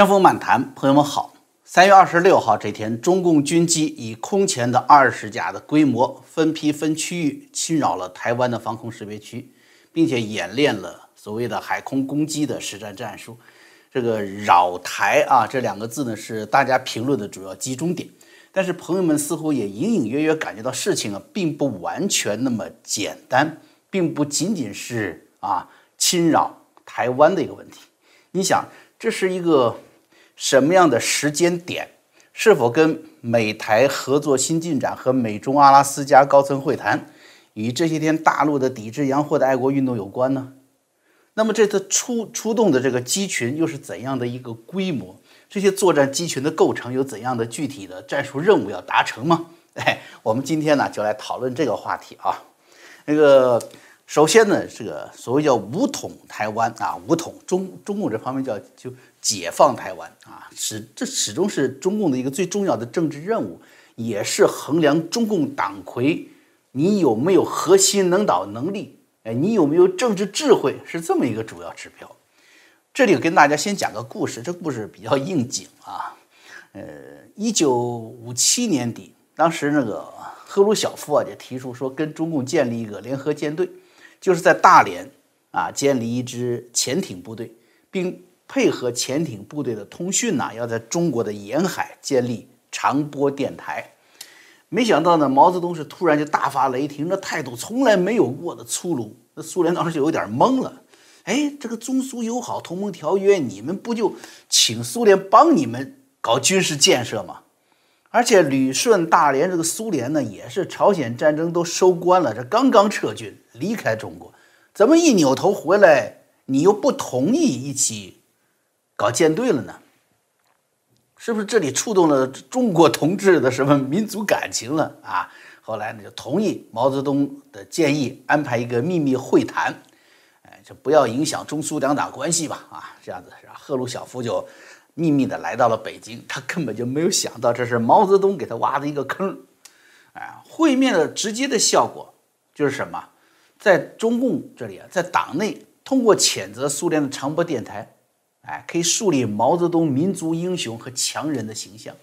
江峰漫谈，朋友们好。三月二十六号这天，中共军机以空前的二十架的规模，分批分区域侵扰了台湾的防空识别区，并且演练了所谓的海空攻击的实战战术。这个扰台啊，这两个字呢是大家评论的主要集中点。但是朋友们似乎也隐隐约约感觉到事情啊，并不完全那么简单，并不仅仅是啊侵扰台湾的一个问题。你想，这是一个什么样的时间点？是否跟美台合作新进展和美中阿拉斯加高层会谈，与这些天大陆的抵制洋货的爱国运动有关呢？那么这次出出动的这个机群又是怎样的一个规模？这些作战机群的构成有怎样的具体的战术任务要达成吗？哎，我们今天呢就来讨论这个话题啊。那个首先呢，这个所谓叫武统台湾啊，武统中中共这方面叫就解放台湾啊，始这始终是中共的一个最重要的政治任务，也是衡量中共党魁你有没有核心领导能力，哎，你有没有政治智慧，是这么一个主要指标。这里跟大家先讲个故事，这故事比较应景啊。呃，一九五七年底，当时那个赫鲁晓夫啊就提出说，跟中共建立一个联合舰队，就是在大连啊建立一支潜艇部队，并配合潜艇部队的通讯呢，要在中国的沿海建立长波电台。没想到呢，毛泽东是突然就大发雷霆，这态度从来没有过的粗鲁，那苏联当时就有点懵了。哎，这个中苏友好同盟条约，你们不就请苏联帮你们搞军事建设吗？而且旅顺、大连这个苏联呢，也是朝鲜战争都收官了，这刚刚撤军离开中国，怎么一扭头回来，你又不同意一起搞舰队了呢？是不是这里触动了中国同志的什么民族感情了啊？后来呢，就同意毛泽东的建议，安排一个秘密会谈。哎就不要影响中苏两党关系吧，啊，这样子是吧？赫鲁晓夫就秘密的来到了北京，他根本就没有想到这是毛泽东给他挖的一个坑，哎，会面的直接的效果就是什么？在中共这里啊，在党内通过谴责苏联的长波电台，哎，可以树立毛泽东民族英雄和强人的形象，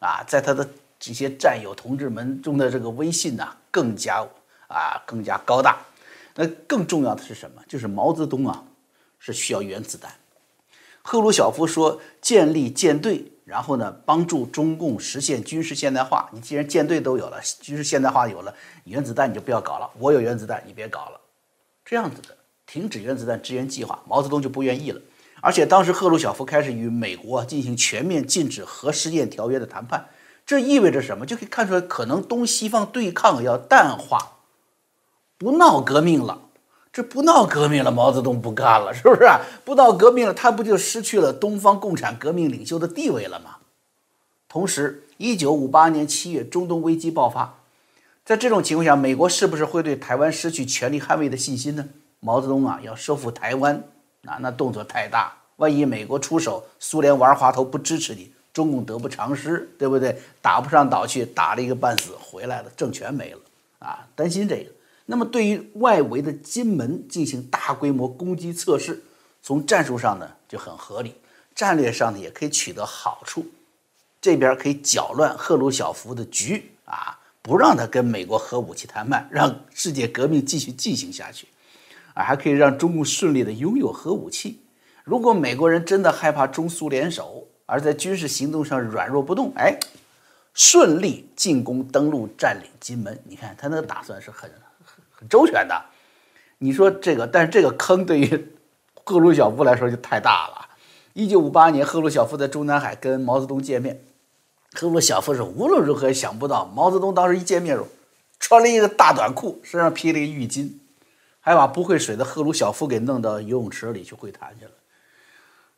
啊，在他的这些战友同志们中的这个威信呢，更加啊，更加高大。那更重要的是什么？就是毛泽东啊，是需要原子弹。赫鲁晓夫说建立舰队，然后呢，帮助中共实现军事现代化。你既然舰队都有了，军事现代化有了，原子弹你就不要搞了。我有原子弹，你别搞了。这样子的停止原子弹支援计划，毛泽东就不愿意了。而且当时赫鲁晓夫开始与美国进行全面禁止核试验条约的谈判，这意味着什么？就可以看出来，可能东西方对抗要淡化。不闹革命了，这不闹革命了，毛泽东不干了，是不是？不闹革命了，他不就失去了东方共产革命领袖的地位了吗？同时，一九五八年七月，中东危机爆发，在这种情况下，美国是不是会对台湾失去全力捍卫的信心呢？毛泽东啊，要收复台湾，啊，那动作太大，万一美国出手，苏联玩滑头不支持你，中共得不偿失，对不对？打不上岛去，打了一个半死，回来了，政权没了，啊，担心这个。那么，对于外围的金门进行大规模攻击测试，从战术上呢就很合理，战略上呢也可以取得好处。这边可以搅乱赫鲁晓夫的局啊，不让他跟美国核武器谈判，让世界革命继续进行下去，啊，还可以让中共顺利的拥有核武器。如果美国人真的害怕中苏联手，而在军事行动上软弱不动，哎，顺利进攻登陆占领金门，你看他那个打算是很。很周全的，你说这个，但是这个坑对于赫鲁晓夫来说就太大了。一九五八年，赫鲁晓夫在中南海跟毛泽东见面，赫鲁晓夫是无论如何也想不到，毛泽东当时一见面时，穿了一个大短裤，身上披了一个浴巾，还把不会水的赫鲁晓夫给弄到游泳池里去会谈去了。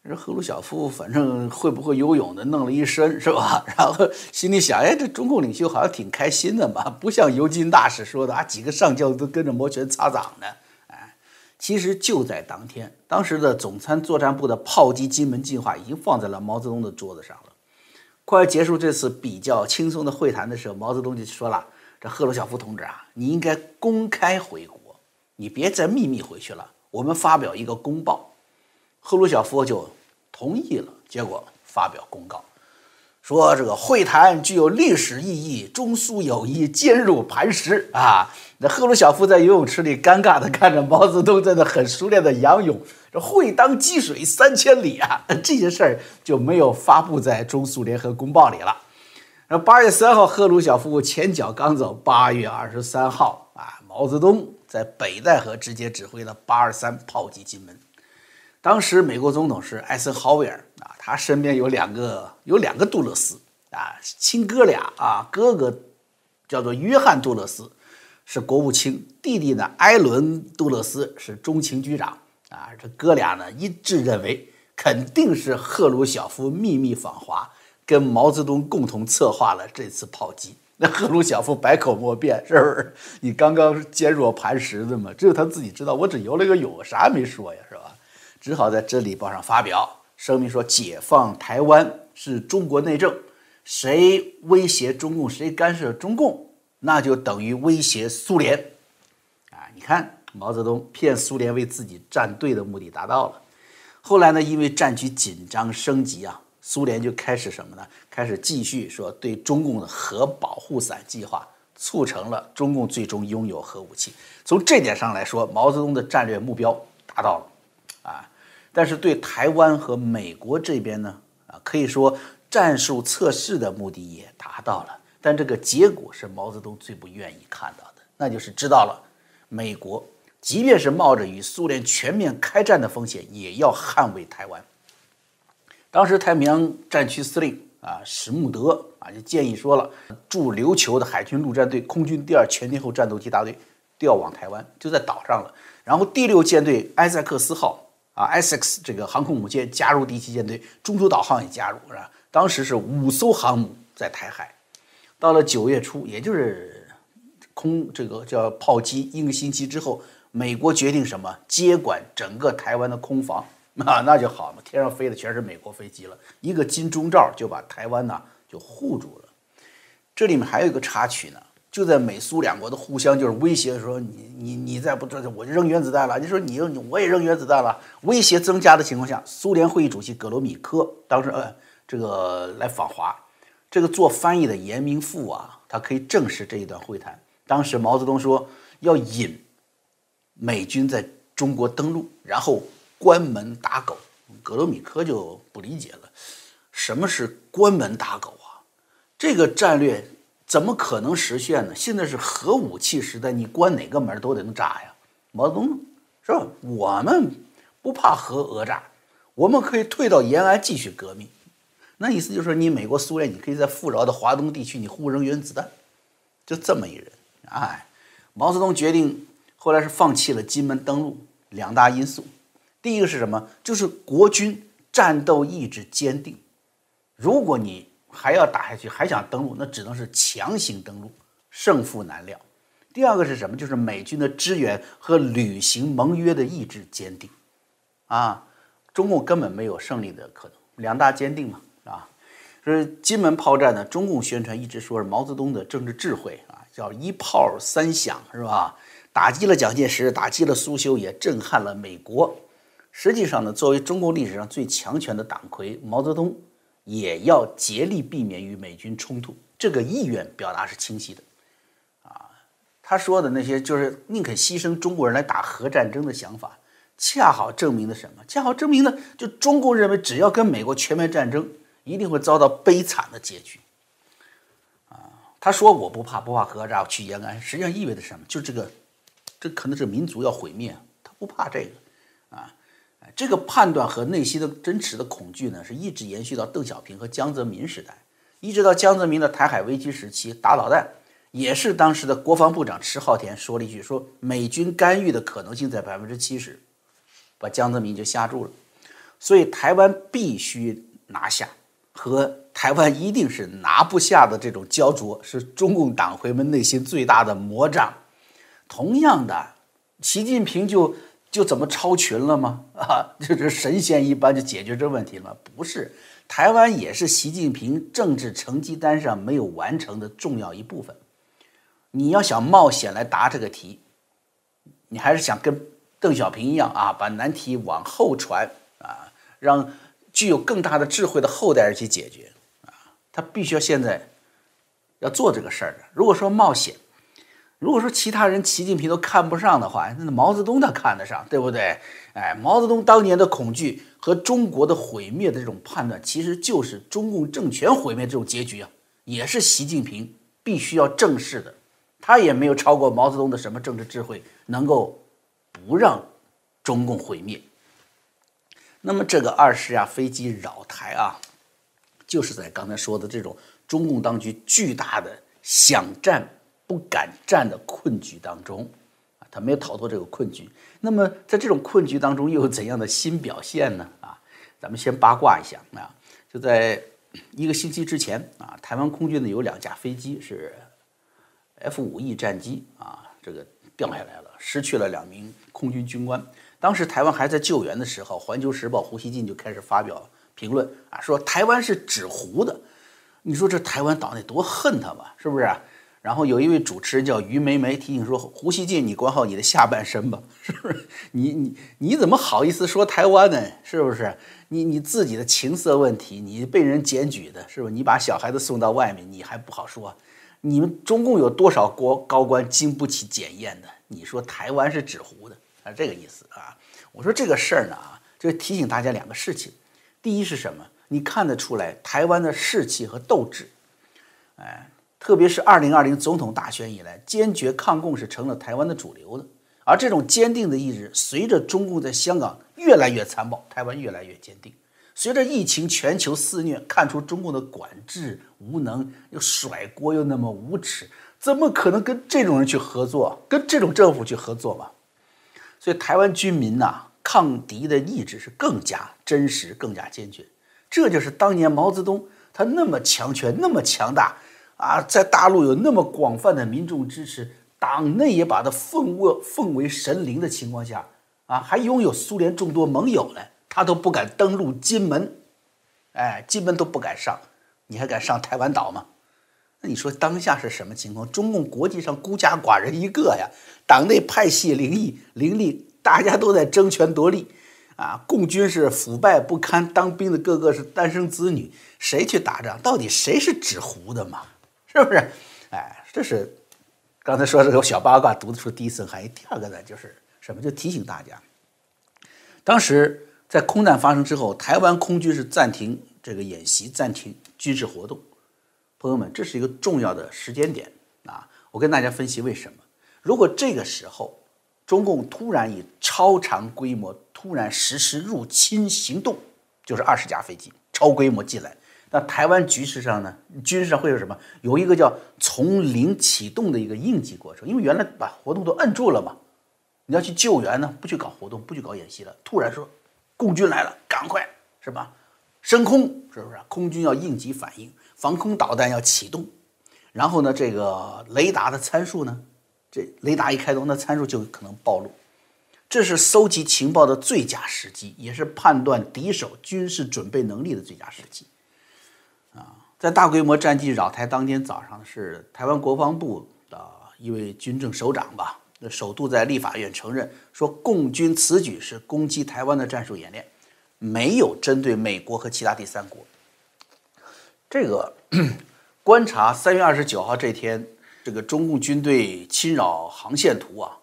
这赫鲁晓夫反正会不会游泳的，弄了一身是吧？然后心里想，哎，这中共领袖好像挺开心的嘛，不像尤金大使说的啊，几个上将都跟着摩拳擦掌的。哎，其实就在当天，当时的总参作战部的炮击金门计划已经放在了毛泽东的桌子上了。快要结束这次比较轻松的会谈的时候，毛泽东就说了：“这赫鲁晓夫同志啊，你应该公开回国，你别再秘密回去了。我们发表一个公报。”赫鲁晓夫就同意了。结果发表公告，说这个会谈具有历史意义，中苏友谊坚如磐石啊。那赫鲁晓夫在游泳池里尴尬地看着毛泽东在那很熟练的仰泳，这会当击水三千里啊，这些事儿就没有发布在中苏联合公报里了。那八月三号，赫鲁晓夫前脚刚走，八月二十三号啊，毛泽东在北戴河直接指挥了八二三炮击金门。当时美国总统是艾森豪威尔啊，他身边有两个有两个杜勒斯啊，亲哥俩啊，哥哥叫做约翰杜勒斯。是国务卿，弟弟呢？埃伦·杜勒斯是中情局长啊。这哥俩呢一致认为，肯定是赫鲁晓夫秘密访华，跟毛泽东共同策划了这次炮击。那赫鲁晓夫百口莫辩，是不是？你刚刚坚若磐石的嘛，只有他自己知道。我只游了个泳，啥也没说呀，只好在《真理报》上发表声明说，解放台湾是中国内政，谁威胁中共，谁干涉中共。那就等于威胁苏联，啊！你看毛泽东骗苏联为自己站队的目的达到了。后来呢，因为战局紧张升级啊，苏联就开始什么呢？开始继续说对中共的核保护伞计划，促成了中共最终拥有核武器。从这点上来说，毛泽东的战略目标达到了，但是对台湾和美国这边呢，啊，可以说战术测试的目的也达到了。但这个结果是毛泽东最不愿意看到的，那就是知道了，美国即便是冒着与苏联全面开战的风险，也要捍卫台湾。当时太平洋战区司令啊史穆德啊就建议说了，驻琉球的海军陆战队空军第二全天候战斗机大队调往台湾，就在岛上了。然后第六舰队埃塞克斯号啊，SIX 这个航空母舰加入第七舰队，中途岛号也加入，是吧？当时是五艘航母在台海。到了九月初，也就是空这个叫炮击一个星期之后，美国决定什么接管整个台湾的空防 啊，那就好了，天上飞的全是美国飞机了，一个金钟罩就把台湾呢就护住了。这里面还有一个插曲呢，就在美苏两国的互相就是威胁说你你你再不这我就扔原子弹了，你说你扔我也扔原子弹了，威胁增加的情况下，苏联会议主席格罗米科当时呃这个来访华。这个做翻译的严明富啊，他可以证实这一段会谈。当时毛泽东说要引美军在中国登陆，然后关门打狗。格罗米科就不理解了，什么是关门打狗啊？这个战略怎么可能实现呢？现在是核武器时代，你关哪个门都得能炸呀。毛泽东是吧？我们不怕核讹诈，我们可以退到延安继续革命。那意思就是说，你美国、苏联，你可以在富饶的华东地区，你互扔原子弹，就这么一人。哎，毛泽东决定后来是放弃了金门登陆，两大因素。第一个是什么？就是国军战斗意志坚定。如果你还要打下去，还想登陆，那只能是强行登陆，胜负难料。第二个是什么？就是美军的支援和履行盟约的意志坚定。啊，中共根本没有胜利的可能。两大坚定嘛。说金门炮战呢，中共宣传一直说是毛泽东的政治智慧啊，叫一炮三响，是吧？打击了蒋介石，打击了苏修，也震撼了美国。实际上呢，作为中共历史上最强权的党魁，毛泽东也要竭力避免与美军冲突，这个意愿表达是清晰的。啊，他说的那些就是宁肯牺牲中国人来打核战争的想法，恰好证明了什么？恰好证明了，就中共认为只要跟美国全面战争。一定会遭到悲惨的结局，啊！他说我不怕，不怕核炸，去延安，实际上意味着什么？就这个，这可能是民族要毁灭，他不怕这个，啊！这个判断和内心的真实的恐惧呢，是一直延续到邓小平和江泽民时代，一直到江泽民的台海危机时期打导弹，也是当时的国防部长迟浩田说了一句，说美军干预的可能性在百分之七十，把江泽民就吓住了，所以台湾必须拿下。和台湾一定是拿不下的这种焦灼，是中共党魁们内心最大的魔障。同样的，习近平就就怎么超群了吗？啊，就是神仙一般就解决这问题了吗？不是，台湾也是习近平政治成绩单上没有完成的重要一部分。你要想冒险来答这个题，你还是想跟邓小平一样啊，把难题往后传啊，让。具有更大的智慧的后代人去解决啊，他必须要现在要做这个事儿的。如果说冒险，如果说其他人习近平都看不上的话，那毛泽东他看得上，对不对？哎，毛泽东当年的恐惧和中国的毁灭的这种判断，其实就是中共政权毁灭这种结局啊，也是习近平必须要正视的。他也没有超过毛泽东的什么政治智慧，能够不让中共毁灭。那么这个二十架飞机扰台啊，就是在刚才说的这种中共当局巨大的想战不敢战的困局当中啊，他没有逃脱这个困局。那么在这种困局当中，又有怎样的新表现呢？啊，咱们先八卦一下啊，就在一个星期之前啊，台湾空军呢有两架飞机是 F 五 E 战机啊，这个掉下来了，失去了两名空军军官。当时台湾还在救援的时候，《环球时报》胡锡进就开始发表评论啊，说台湾是纸糊的。你说这台湾岛内多恨他吧，是不是？然后有一位主持人叫于梅梅提醒说：“胡锡进，你管好你的下半身吧，是不是？你你你怎么好意思说台湾呢？是不是？你你自己的情色问题，你被人检举的，是不是？你把小孩子送到外面，你还不好说？你们中共有多少国高官经不起检验的？你说台湾是纸糊的？”啊，这个意思啊，我说这个事儿呢啊，就提醒大家两个事情。第一是什么？你看得出来台湾的士气和斗志，哎，特别是二零二零总统大选以来，坚决抗共是成了台湾的主流的。而这种坚定的意志，随着中共在香港越来越残暴，台湾越来越坚定。随着疫情全球肆虐，看出中共的管制无能，又甩锅又那么无耻，怎么可能跟这种人去合作？跟这种政府去合作嘛？所以台湾军民呐，抗敌的意志是更加真实、更加坚决。这就是当年毛泽东他那么强权、那么强大啊，在大陆有那么广泛的民众支持，党内也把他奉为奉为神灵的情况下啊，还拥有苏联众多盟友呢，他都不敢登陆金门，哎，金门都不敢上，你还敢上台湾岛吗？那你说当下是什么情况？中共国际上孤家寡人一个呀，党内派系林立，林立，大家都在争权夺利，啊，共军是腐败不堪，当兵的个个是单生子女，谁去打仗？到底谁是纸糊的嘛？是不是？哎，这是刚才说这个小八卦读得出第一层含义。第二个呢，就是什么？就提醒大家，当时在空难发生之后，台湾空军是暂停这个演习，暂停军事活动。朋友们，这是一个重要的时间点啊！我跟大家分析为什么。如果这个时候中共突然以超长规模突然实施入侵行动，就是二十架飞机超规模进来，那台湾局势上呢，军事上会有什么？有一个叫从零启动的一个应急过程，因为原来把活动都摁住了嘛，你要去救援呢，不去搞活动，不去搞演习了，突然说共军来了，赶快是吧？升空是不是？空军要应急反应。防空导弹要启动，然后呢，这个雷达的参数呢，这雷达一开动，那参数就可能暴露。这是搜集情报的最佳时机，也是判断敌手军事准备能力的最佳时机。啊，在大规模战机扰台当天早上，是台湾国防部的一位军政首长吧，那首度在立法院承认说，共军此举是攻击台湾的战术演练，没有针对美国和其他第三国。这个 观察三月二十九号这天，这个中共军队侵扰航线图啊，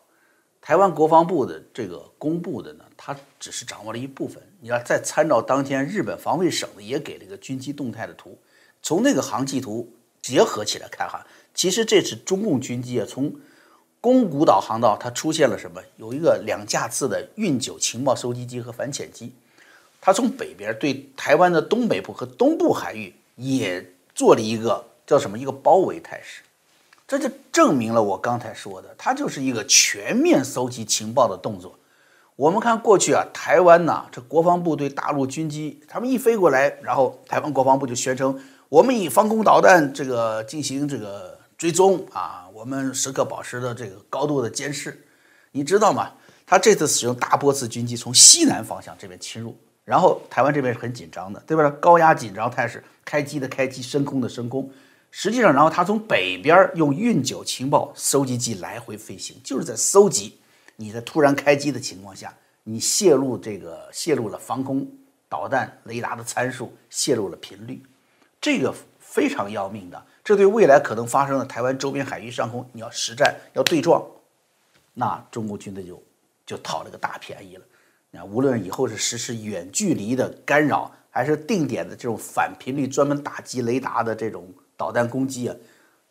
台湾国防部的这个公布的呢，它只是掌握了一部分。你要再参照当天日本防卫省的也给了一个军机动态的图，从那个航迹图结合起来看哈，其实这次中共军机啊，从宫古岛航道它出现了什么？有一个两架次的运九情报收集机和反潜机，它从北边对台湾的东北部和东部海域。也做了一个叫什么一个包围态势，这就证明了我刚才说的，它就是一个全面搜集情报的动作。我们看过去啊，台湾呐，这国防部对大陆军机，他们一飞过来，然后台湾国防部就宣称，我们以防空导弹这个进行这个追踪啊，我们时刻保持着这个高度的监视。你知道吗？他这次使用大波次军机从西南方向这边侵入。然后台湾这边是很紧张的，对吧？高压紧张态势，开机的开机，升空的升空。实际上，然后他从北边用运九情报收集机来回飞行，就是在搜集你在突然开机的情况下，你泄露这个泄露了防空导弹雷达的参数泄露了频率，这个非常要命的。这对未来可能发生的台湾周边海域上空，你要实战要对撞，那中国军队就就讨了个大便宜了。啊，无论以后是实施远距离的干扰，还是定点的这种反频率专门打击雷达的这种导弹攻击啊，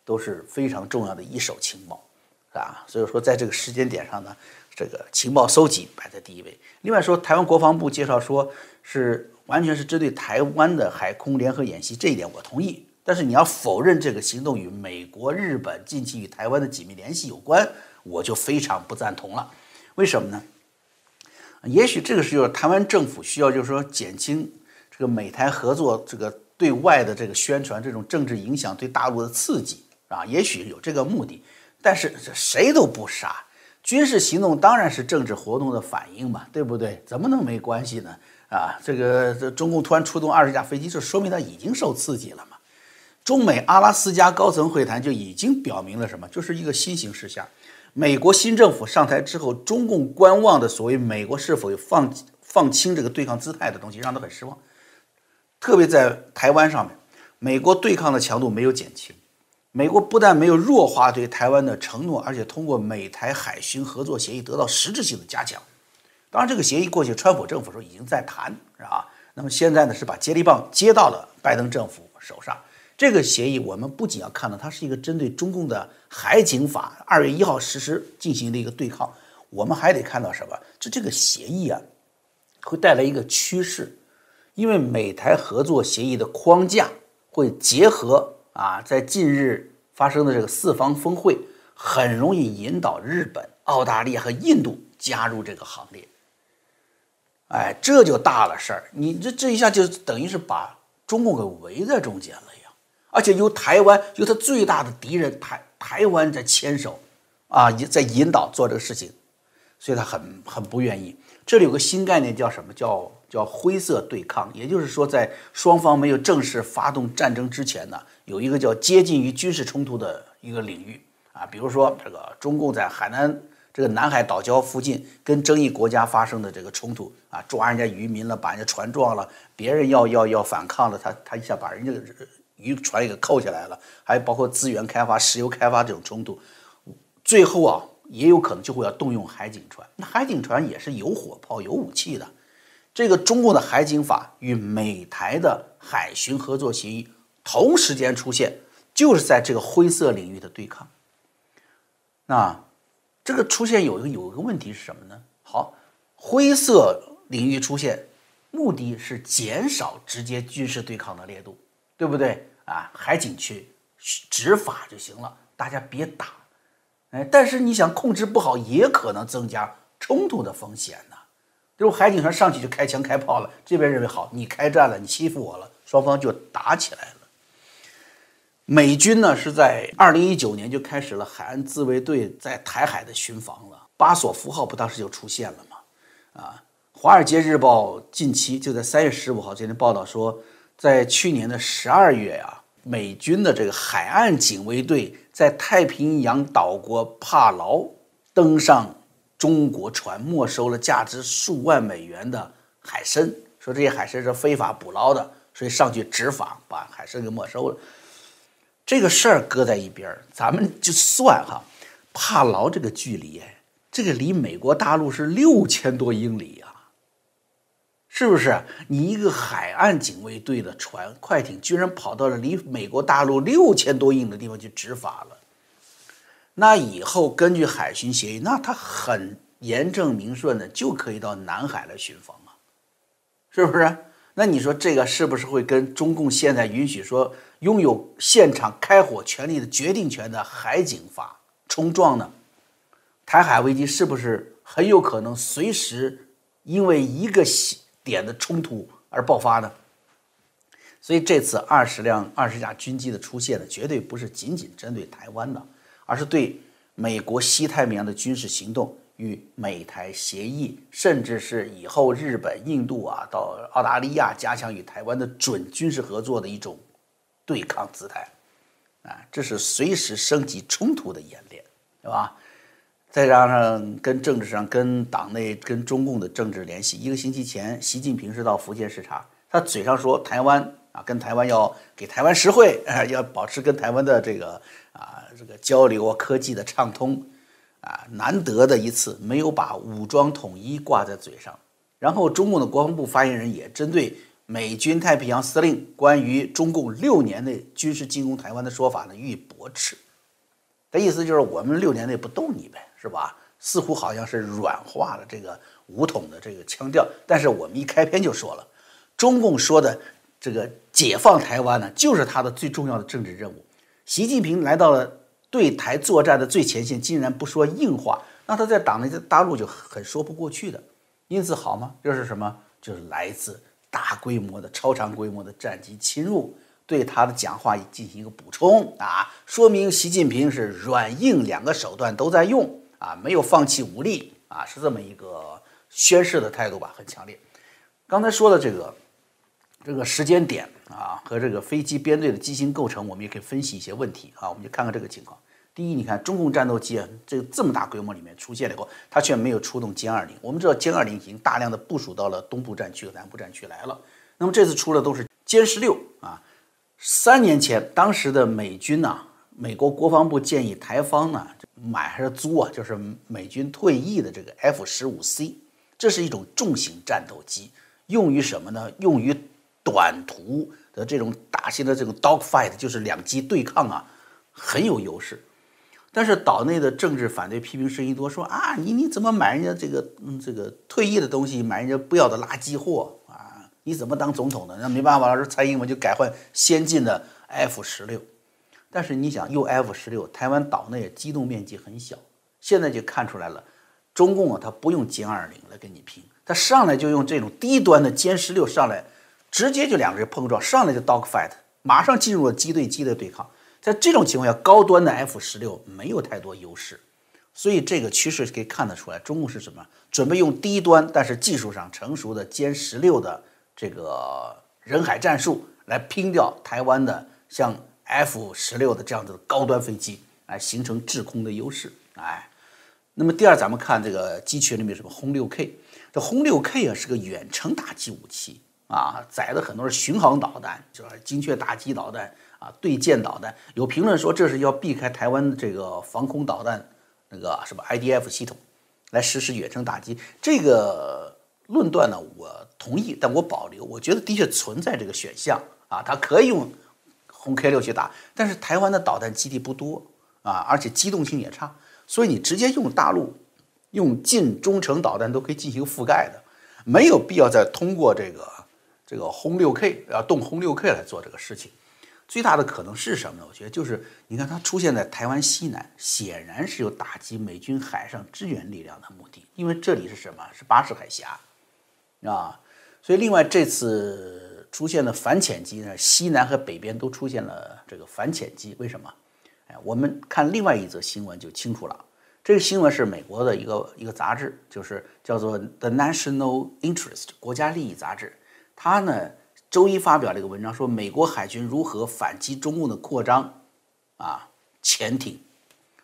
都是非常重要的一手情报，啊，所以说在这个时间点上呢，这个情报搜集摆在第一位。另外说，台湾国防部介绍说是完全是针对台湾的海空联合演习，这一点我同意。但是你要否认这个行动与美国、日本近期与台湾的紧密联系有关，我就非常不赞同了。为什么呢？也许这个时候台湾政府需要，就是说减轻这个美台合作这个对外的这个宣传，这种政治影响对大陆的刺激啊，也许有这个目的。但是这谁都不傻，军事行动当然是政治活动的反应嘛，对不对？怎么能没关系呢？啊，这个这中共突然出动二十架飞机，这说明他已经受刺激了嘛。中美阿拉斯加高层会谈就已经表明了什么？就是一个新形势下。美国新政府上台之后，中共观望的所谓美国是否有放放轻这个对抗姿态的东西，让他很失望。特别在台湾上面，美国对抗的强度没有减轻。美国不但没有弱化对台湾的承诺，而且通过美台海巡合作协议得到实质性的加强。当然，这个协议过去川普政府时候已经在谈，是吧？那么现在呢，是把接力棒接到了拜登政府手上。这个协议，我们不仅要看到它是一个针对中共的海警法二月一号实施进行的一个对抗，我们还得看到什么？就这个协议啊，会带来一个趋势，因为美台合作协议的框架会结合啊，在近日发生的这个四方峰会，很容易引导日本、澳大利亚和印度加入这个行列。哎，这就大了事儿，你这这一下就等于是把中共给围在中间了呀。而且由台湾，由他最大的敌人台台湾在牵手，啊，在引导做这个事情，所以他很很不愿意。这里有个新概念，叫什么？叫叫灰色对抗。也就是说，在双方没有正式发动战争之前呢，有一个叫接近于军事冲突的一个领域啊。比如说，这个中共在海南这个南海岛礁附近跟争议国家发生的这个冲突啊，抓人家渔民了，把人家船撞了，别人要要要反抗了，他他一下把人家。渔船也给扣下来了，还包括资源开发、石油开发这种冲突，最后啊，也有可能就会要动用海警船。那海警船也是有火炮、有武器的。这个中共的海警法与美台的海巡合作协议同时间出现，就是在这个灰色领域的对抗。那这个出现有一个有一个问题是什么呢？好，灰色领域出现，目的是减少直接军事对抗的烈度。对不对啊？海警去执法就行了，大家别打。哎，但是你想控制不好，也可能增加冲突的风险呢。就是海警船上去就开枪开炮了，这边认为好，你开战了，你欺负我了，双方就打起来了。美军呢是在二零一九年就开始了海岸自卫队在台海的巡防了，巴索夫号不当时就出现了吗？啊，《华尔街日报》近期就在三月十五号这天报道说。在去年的十二月呀，美军的这个海岸警卫队在太平洋岛国帕劳登上中国船，没收了价值数万美元的海参，说这些海参是非法捕捞的，所以上去执法，把海参给没收了。这个事儿搁在一边儿，咱们就算哈，帕劳这个距离，这个离美国大陆是六千多英里呀。是不是你一个海岸警卫队的船快艇，居然跑到了离美国大陆六千多英里的地方去执法了？那以后根据海巡协议，那他很严正明顺的就可以到南海来巡防啊，是不是？那你说这个是不是会跟中共现在允许说拥有现场开火权利的决定权的海警法冲撞呢？台海危机是不是很有可能随时因为一个点的冲突而爆发呢？所以这次二十辆二十架军机的出现呢，绝对不是仅仅针对台湾的，而是对美国西太平洋的军事行动与美台协议，甚至是以后日本、印度啊到澳大利亚加强与台湾的准军事合作的一种对抗姿态啊！这是随时升级冲突的演练，对吧？再加上跟政治上、跟党内、跟中共的政治联系，一个星期前，习近平是到福建视察，他嘴上说台湾啊，跟台湾要给台湾实惠，要保持跟台湾的这个啊这个交流啊、科技的畅通，啊，难得的一次没有把武装统一挂在嘴上。然后，中共的国防部发言人也针对美军太平洋司令关于中共六年内军事进攻台湾的说法呢予以驳斥。他意思就是我们六年内不动你呗，是吧？似乎好像是软化了这个武统的这个腔调。但是我们一开篇就说了，中共说的这个解放台湾呢，就是他的最重要的政治任务。习近平来到了对台作战的最前线，竟然不说硬话，那他在党内在大陆就很说不过去的。因此好吗？这是什么？就是来自大规模的、超长规模的战机侵入。对他的讲话进行一个补充啊，说明习近平是软硬两个手段都在用啊，没有放弃武力啊，是这么一个宣誓的态度吧，很强烈。刚才说的这个这个时间点啊，和这个飞机编队的机型构成，我们也可以分析一些问题啊，我们就看看这个情况。第一，你看中共战斗机啊，这这么大规模里面出现了以后，它却没有出动歼二零。我们知道歼二零已经大量的部署到了东部战区和南部战区来了，那么这次出的都是歼十六啊。三年前，当时的美军呢，美国国防部建议台方呢买还是租啊？就是美军退役的这个 F 十五 C，这是一种重型战斗机，用于什么呢？用于短途的这种大型的这种 dog fight，就是两机对抗啊，很有优势。但是岛内的政治反对批评声音多，说啊，你你怎么买人家这个嗯这个退役的东西，买人家不要的垃圾货啊？你怎么当总统的？那没办法了，说蔡英文就改换先进的 F 十六。但是你想用 F 十六，台湾岛内机动面积很小，现在就看出来了，中共啊，他不用歼二零来跟你拼，他上来就用这种低端的歼十六上来，直接就两个人碰撞，上来就 dog fight，马上进入了机对机的对抗。在这种情况下，高端的 F 十六没有太多优势，所以这个趋势可以看得出来，中共是什么？准备用低端但是技术上成熟的歼十六的。这个人海战术来拼掉台湾的像 F 十六的这样子的高端飞机，来形成制空的优势。哎，那么第二，咱们看这个机群里面什么轰六 K，这轰六 K 啊是个远程打击武器啊，载的很多是巡航导弹，就是精确打击导弹啊，对舰导弹。有评论说这是要避开台湾这个防空导弹那个什么 IDF 系统，来实施远程打击。这个论断呢，我。同意，但我保留。我觉得的确存在这个选项啊，它可以用轰 K 六去打，但是台湾的导弹基地不多啊，而且机动性也差，所以你直接用大陆用近中程导弹都可以进行覆盖的，没有必要再通过这个这个轰六 K 要动轰六 K 来做这个事情。最大的可能是什么呢？我觉得就是你看它出现在台湾西南，显然是有打击美军海上支援力量的目的，因为这里是什么？是巴士海峡啊。所以，另外这次出现的反潜机呢，西南和北边都出现了这个反潜机，为什么？哎，我们看另外一则新闻就清楚了。这个新闻是美国的一个一个杂志，就是叫做《The National Interest》国家利益杂志。他呢周一发表了一个文章，说美国海军如何反击中共的扩张啊潜艇。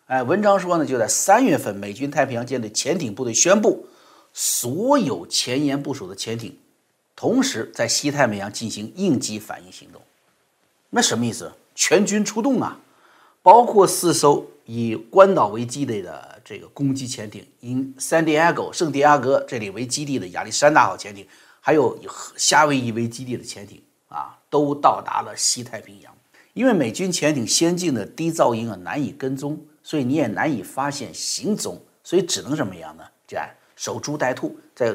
哎，文章说呢，就在三月份，美军太平洋舰队潜艇部队宣布，所有前沿部署的潜艇。同时在西太平洋进行应急反应行动，那什么意思？全军出动啊！包括四艘以关岛为基地的这个攻击潜艇，以 San Diego 圣地亚哥这里为基地的亚历山大号潜艇，还有以夏威夷为基地的潜艇啊，都到达了西太平洋。因为美军潜艇先进的低噪音啊难以跟踪，所以你也难以发现行踪，所以只能什么样呢？这样守株待兔，在。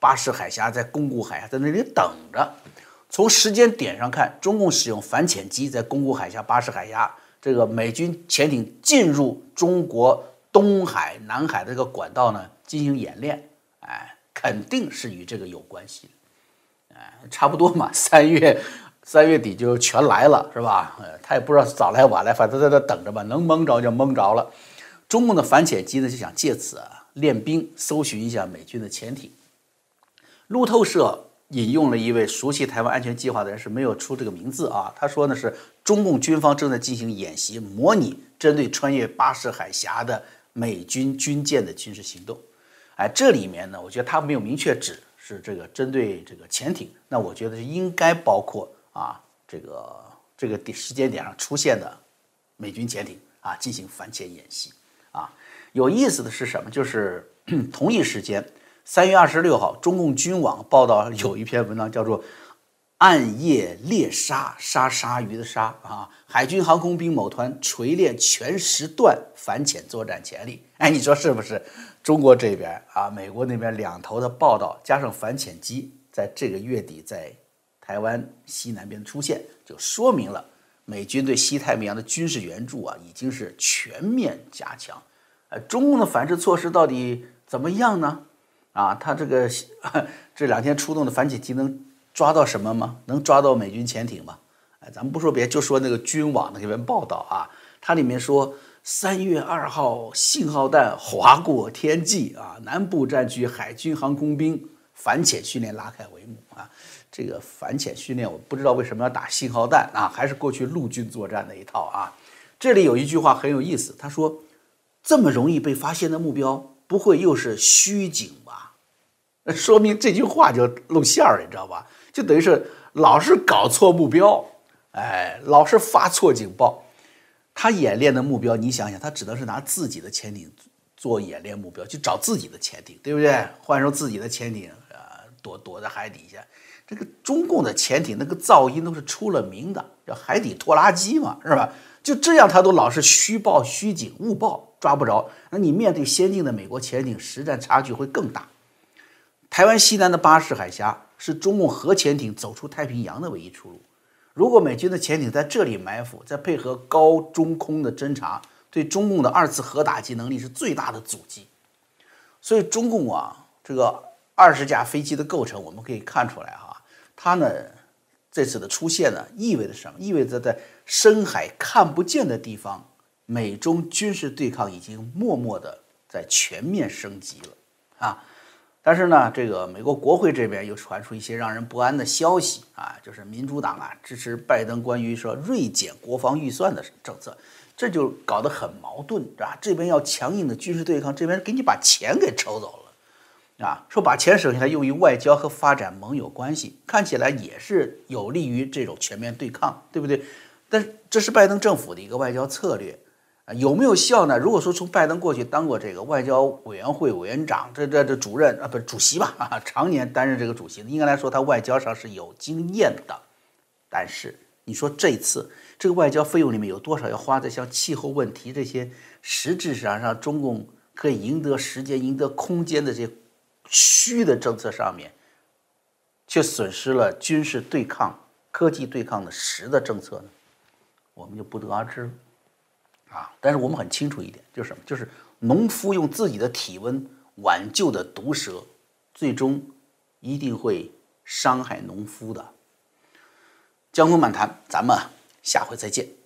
巴士海峡在宫古海峡在那里等着。从时间点上看，中共使用反潜机在宫古海峡、巴士海峡，这个美军潜艇进入中国东海、南海的这个管道呢进行演练，肯定是与这个有关系。哎，差不多嘛，三月三月底就全来了，是吧？呃，他也不知道早来晚来，反正在那等着吧，能蒙着就蒙着了。中共的反潜机呢就想借此啊练兵，搜寻一下美军的潜艇。路透社引用了一位熟悉台湾安全计划的人，是没有出这个名字啊。他说呢，是中共军方正在进行演习，模拟针对穿越巴士海峡的美军军舰的军事行动。哎，这里面呢，我觉得他没有明确指是这个针对这个潜艇，那我觉得应该包括啊这个这个点时间点上出现的美军潜艇啊进行反潜演习啊。有意思的是什么？就是 同一时间，三月二十六号，中共军网报道有一篇文章叫做。暗夜猎杀杀鲨鱼的鲨啊，海军航空兵某团锤炼全时段反潜作战潜力。哎，你说是不是？中国这边啊，美国那边两头的报道，加上反潜机在这个月底在台湾西南边出现，就说明了美军对西太平洋的军事援助啊，已经是全面加强。呃，中共的反制措施到底怎么样呢？啊，他这个 这两天出动的反潜机能？抓到什么吗？能抓到美军潜艇吗？哎，咱们不说别，就说那个军网那篇报道啊，它里面说三月二号信号弹划过天际啊，南部战区海军航空兵反潜训练拉开帷幕啊。这个反潜训练，我不知道为什么要打信号弹啊，还是过去陆军作战那一套啊。这里有一句话很有意思，他说这么容易被发现的目标，不会又是虚警吧？那说明这句话就露馅儿了，你知道吧？就等于是老是搞错目标，哎，老是发错警报。他演练的目标，你想想，他只能是拿自己的潜艇做演练目标，去找自己的潜艇，对不对？换成自己的潜艇，呃，躲躲在海底下。这个中共的潜艇那个噪音都是出了名的，叫海底拖拉机嘛，是吧？就这样，他都老是虚报虚警、误报，抓不着。那你面对先进的美国潜艇，实战差距会更大。台湾西南的巴士海峡。是中共核潜艇走出太平洋的唯一出路。如果美军的潜艇在这里埋伏，再配合高中空的侦察，对中共的二次核打击能力是最大的阻击。所以，中共啊，这个二十架飞机的构成，我们可以看出来哈，它呢这次的出现呢，意味着什么？意味着在深海看不见的地方，美中军事对抗已经默默的在全面升级了啊。但是呢，这个美国国会这边又传出一些让人不安的消息啊，就是民主党啊支持拜登关于说锐减国防预算的政策，这就搞得很矛盾，是吧？这边要强硬的军事对抗，这边给你把钱给抽走了，啊，说把钱省下来用于外交和发展盟友关系，看起来也是有利于这种全面对抗，对不对？但这是拜登政府的一个外交策略。有没有效呢？如果说从拜登过去当过这个外交委员会委员长，这这这主任啊，不是主席吧？啊，常年担任这个主席，应该来说他外交上是有经验的。但是你说这次这个外交费用里面有多少要花在像气候问题这些实质上让中共可以赢得时间、赢得空间的这些虚的政策上面，却损失了军事对抗、科技对抗的实的政策呢？我们就不得而知了。啊！但是我们很清楚一点，就是什么？就是农夫用自己的体温挽救的毒蛇，最终一定会伤害农夫的。江湖漫谈，咱们下回再见。